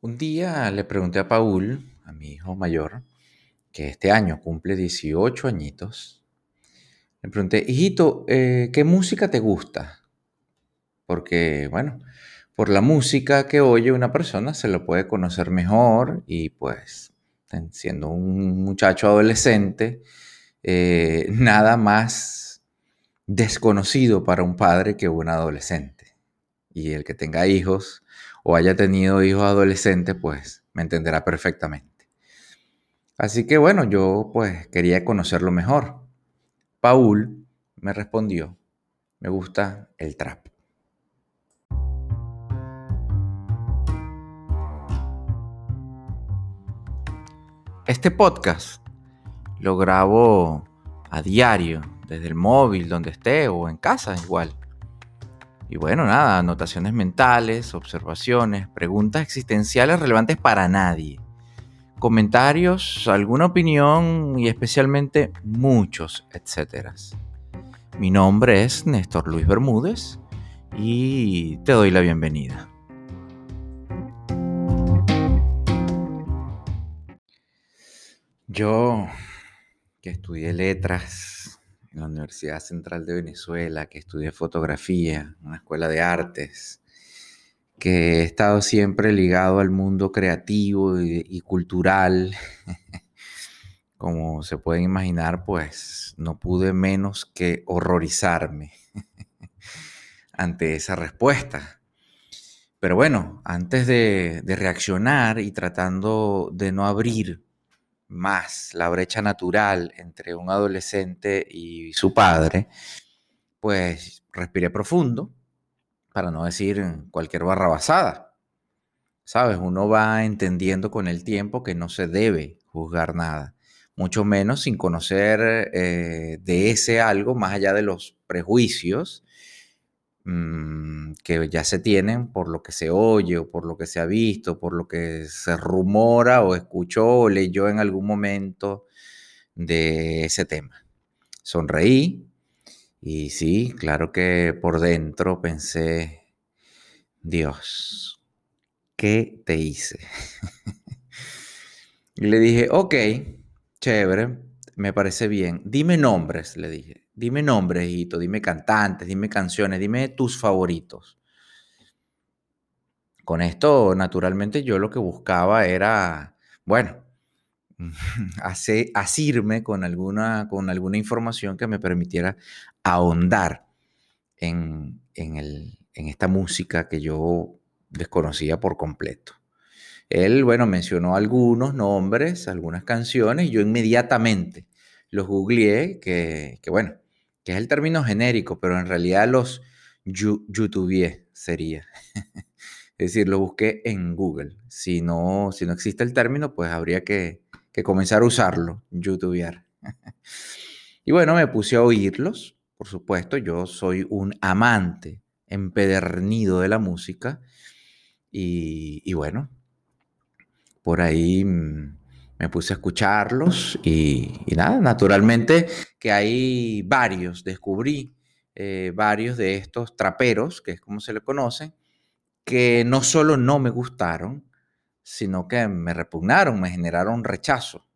Un día le pregunté a Paul, a mi hijo mayor, que este año cumple 18 añitos, le pregunté, hijito, eh, ¿qué música te gusta? Porque, bueno, por la música que oye una persona se lo puede conocer mejor y pues, siendo un muchacho adolescente, eh, nada más desconocido para un padre que un adolescente. Y el que tenga hijos o haya tenido hijos adolescentes, pues me entenderá perfectamente. Así que bueno, yo pues quería conocerlo mejor. Paul me respondió, me gusta el trap. Este podcast lo grabo a diario, desde el móvil, donde esté, o en casa igual. Y bueno, nada, anotaciones mentales, observaciones, preguntas existenciales relevantes para nadie. Comentarios, alguna opinión y especialmente muchos, etcétera. Mi nombre es Néstor Luis Bermúdez y te doy la bienvenida. Yo, que estudié letras, en la Universidad Central de Venezuela, que estudié fotografía, una escuela de artes, que he estado siempre ligado al mundo creativo y, cultural. Como se pueden imaginar, pues no pude menos que horrorizarme ante esa respuesta. Pero bueno, antes de reaccionar y tratando de no abrir más la brecha natural entre un adolescente y su padre, pues respiré profundo, para no decir cualquier barrabasada. Sabes, uno va entendiendo con el tiempo que no se debe juzgar nada, mucho menos sin conocer eh, de ese algo más allá de los prejuicios Mm, que ya se tienen por lo que se oye o por lo que se ha visto, por lo que se rumora o escuchó o leyó en algún momento de ese tema. Sonreí y sí, claro que por dentro pensé, Dios, ¿qué te hice? y le dije, ok, chévere, me parece bien. Dime nombres, le dije. Dime nombres, hijito, dime cantantes, dime canciones, dime tus favoritos. Con esto, naturalmente, yo lo que buscaba era, bueno, asirme con alguna, con alguna información que me permitiera ahondar en, en esta música que yo desconocía por completo. Él, bueno, mencionó algunos nombres, algunas canciones, y yo inmediatamente los googleé, que, que bueno, que es el término genérico, pero en realidad los YouTube sería. es decir, lo busqué en Google. Si no, si no existe el término, pues habría que, comenzar a usarlo, YouTubear. y bueno, me puse a oírlos. Por supuesto, yo soy un amante empedernido de la música. Y, y bueno, por ahí mm, me puse a escucharlos y, nada, naturalmente que hay varios, descubrí eh, varios de estos traperos, que es como se le conoce, que no solo no me gustaron, sino que me repugnaron, me generaron rechazo,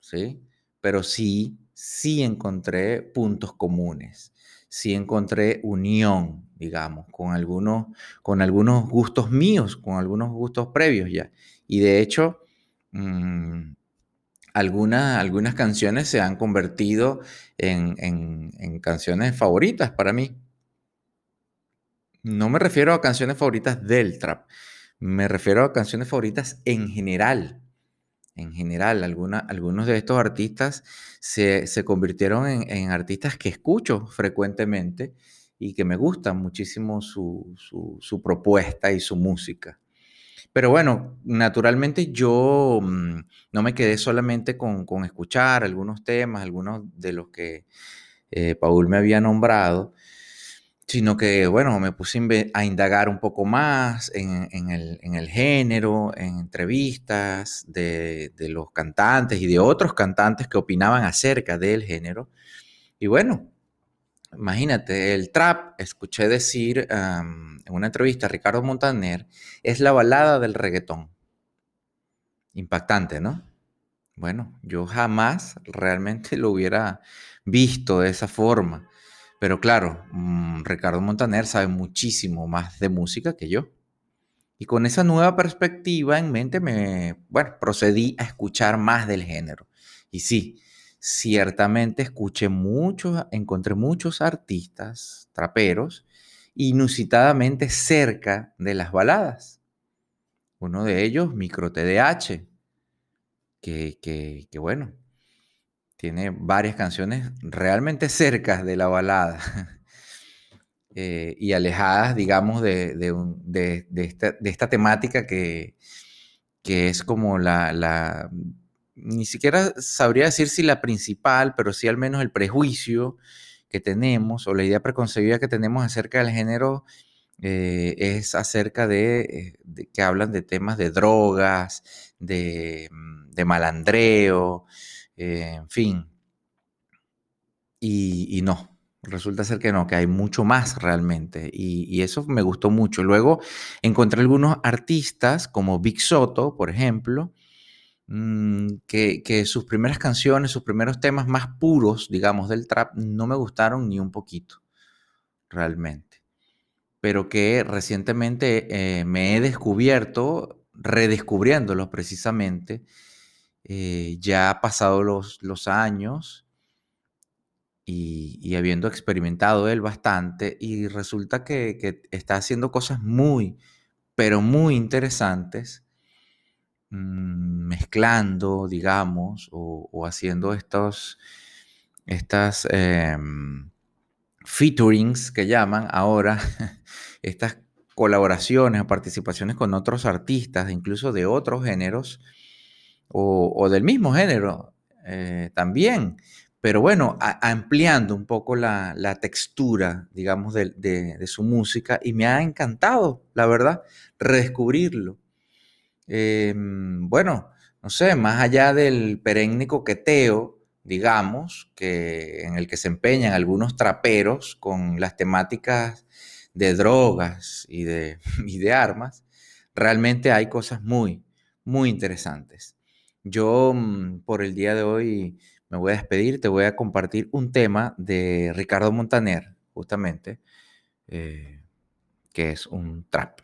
¿sí? Pero sí, sí encontré puntos comunes, sí encontré unión, digamos, con algunos, con algunos gustos míos, con algunos gustos previos ya. Y de hecho, Mm, algunas, algunas canciones se han convertido en, canciones favoritas para mí. No me refiero a canciones favoritas del trap, me refiero a canciones favoritas en general. En general, algunos de estos artistas se, convirtieron en, artistas que escucho frecuentemente y que me gustan muchísimo su propuesta y su música. Pero bueno, naturalmente yo mm, no me quedé solamente con, escuchar algunos temas, algunos de los que eh, Paul me había nombrado, sino que, bueno, me puse a indagar un poco más en, el, género, en entrevistas de, de, los cantantes y de otros cantantes que opinaban acerca del género. Y bueno, Imagínate, el trap, escuché decir en una entrevista a Ricardo Montaner, es la balada del reggaetón. Impactante, ¿no? Bueno, yo jamás realmente lo hubiera visto de esa forma. Pero claro, mm, Ricardo Montaner sabe muchísimo más de música que yo. Y con esa nueva perspectiva en mente, me, bueno, procedí a escuchar más del género. Y sí, ciertamente escuché muchos, encontré muchos artistas, traperos, inusitadamente cerca de las baladas. Uno de ellos, Micro TDH, que, que, que bueno, tiene varias canciones realmente cerca de la balada eh, y alejadas, digamos, de, de, esta, temática que, que es como la, la, ni siquiera sabría decir si la principal, pero sí al menos el prejuicio que tenemos o la idea preconcebida que tenemos acerca del género eh, es acerca eh, de, que hablan de temas de drogas, de, mm, malandreo, eh, en fin. Y, no, resulta ser que no, que hay mucho más realmente. Y, eso me gustó mucho. Luego encontré algunos artistas como Big Soto, por ejemplo, mm, que, que, sus primeras canciones, sus primeros temas más puros, digamos, del trap, no me gustaron ni un poquito, realmente. Pero que recientemente eh, me he descubierto, redescubriéndolos precisamente, eh, ya pasado los, los años y, habiendo experimentado él bastante, y resulta que, está haciendo cosas muy, pero muy interesantes, mm, mezclando, digamos, o, haciendo estos, estas em, featurings que llaman ahora, estas colaboraciones o participaciones con otros artistas, incluso de otros géneros, o, del mismo género eh, también, pero bueno, ampliando un poco la, textura, digamos, de, su música y me ha encantado, la verdad, redescubrirlo. Em, bueno, no sé, más allá del perenne coqueteo, digamos, que, en el que se empeñan algunos traperos con las temáticas de drogas y de, armas, realmente hay cosas muy, muy interesantes. Yo mm, por el día de hoy me voy a despedir, te voy a compartir un tema de Ricardo Montaner, justamente, eh, que es un trap.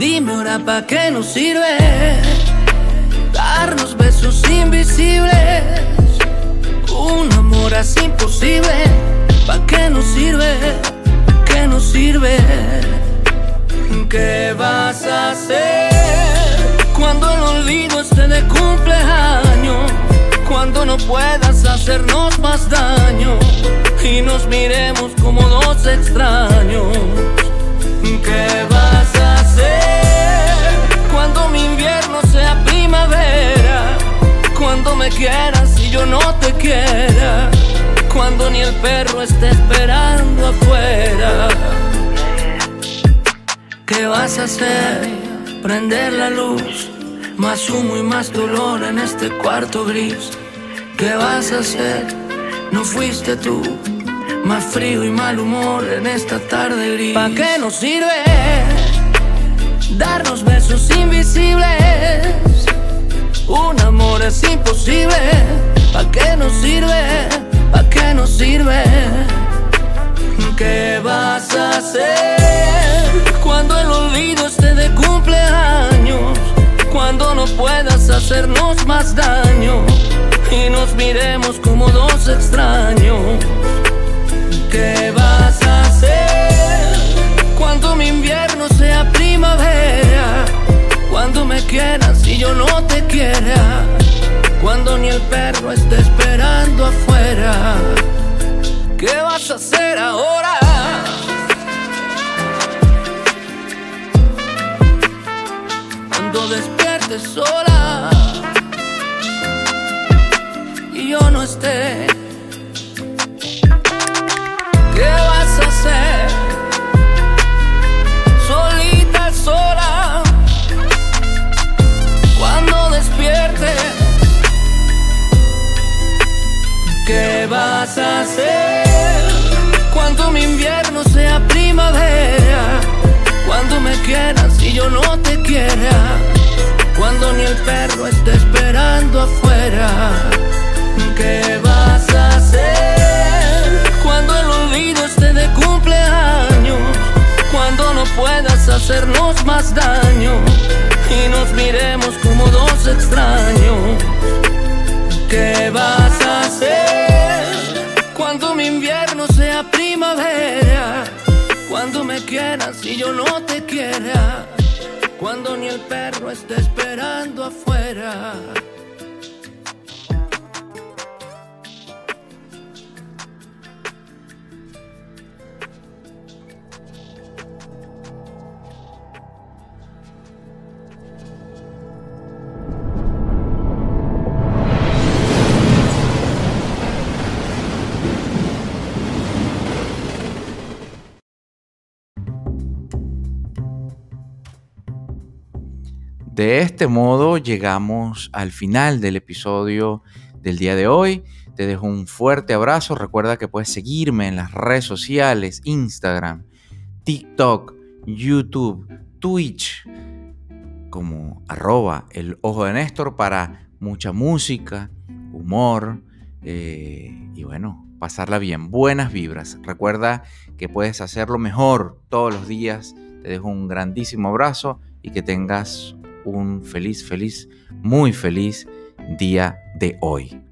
Dime ahora pa' qué nos sirve darnos besos invisibles. Un amor así imposible, ¿pa' qué nos sirve? ¿Qué nos sirve? ¿Qué vas a hacer cuando el olvido esté de cumpleaños? Cuando no puedas hacernos más daño y nos miremos como dos extraños. Me quieras y yo no te quiera. Cuando ni el perro esté esperando afuera. ¿Qué vas a hacer? Prender la luz. Más humo y más dolor en este cuarto gris. ¿Qué vas a hacer? No fuiste tú más frío y mal humor en esta tarde gris. ¿Pa' qué nos sirve darnos besos invisibles? Un amor es imposible. ¿Pa' qué nos sirve? ¿Pa' qué nos sirve? ¿Qué vas a hacer cuando el olvido esté de cumpleaños? Cuando no puedas hacernos más daño y nos miremos como dos extraños. ¿Qué vas a me quieras yo no te quiera. Cuando ni el perro esté esperando afuera. ¿Qué vas a hacer ahora? Cuando despiertes sola y yo no esté. No te quiera. Cuando ni el perro esté esperando afuera. ¿Qué vas a hacer? Cuando el olvido esté de cumpleaños. Cuando no puedas hacernos más daño. Y nos miremos como dos extraños. ¿Qué vas a hacer? Cuando mi invierno sea primavera. Cuando me quieras y yo no. Cuando ni el perro esté esperando afuera. De este modo llegamos al final del episodio del día de hoy. Te dejo un fuerte abrazo. Recuerda que puedes seguirme en las redes sociales, Instagram, TikTok, YouTube, Twitch, como arroba el ojo de Néstor para mucha música, humor eh, y bueno, pasarla bien, buenas vibras. Recuerda que puedes hacerlo mejor todos los días. Te dejo un grandísimo abrazo y que tengas un feliz, feliz, muy feliz día de hoy.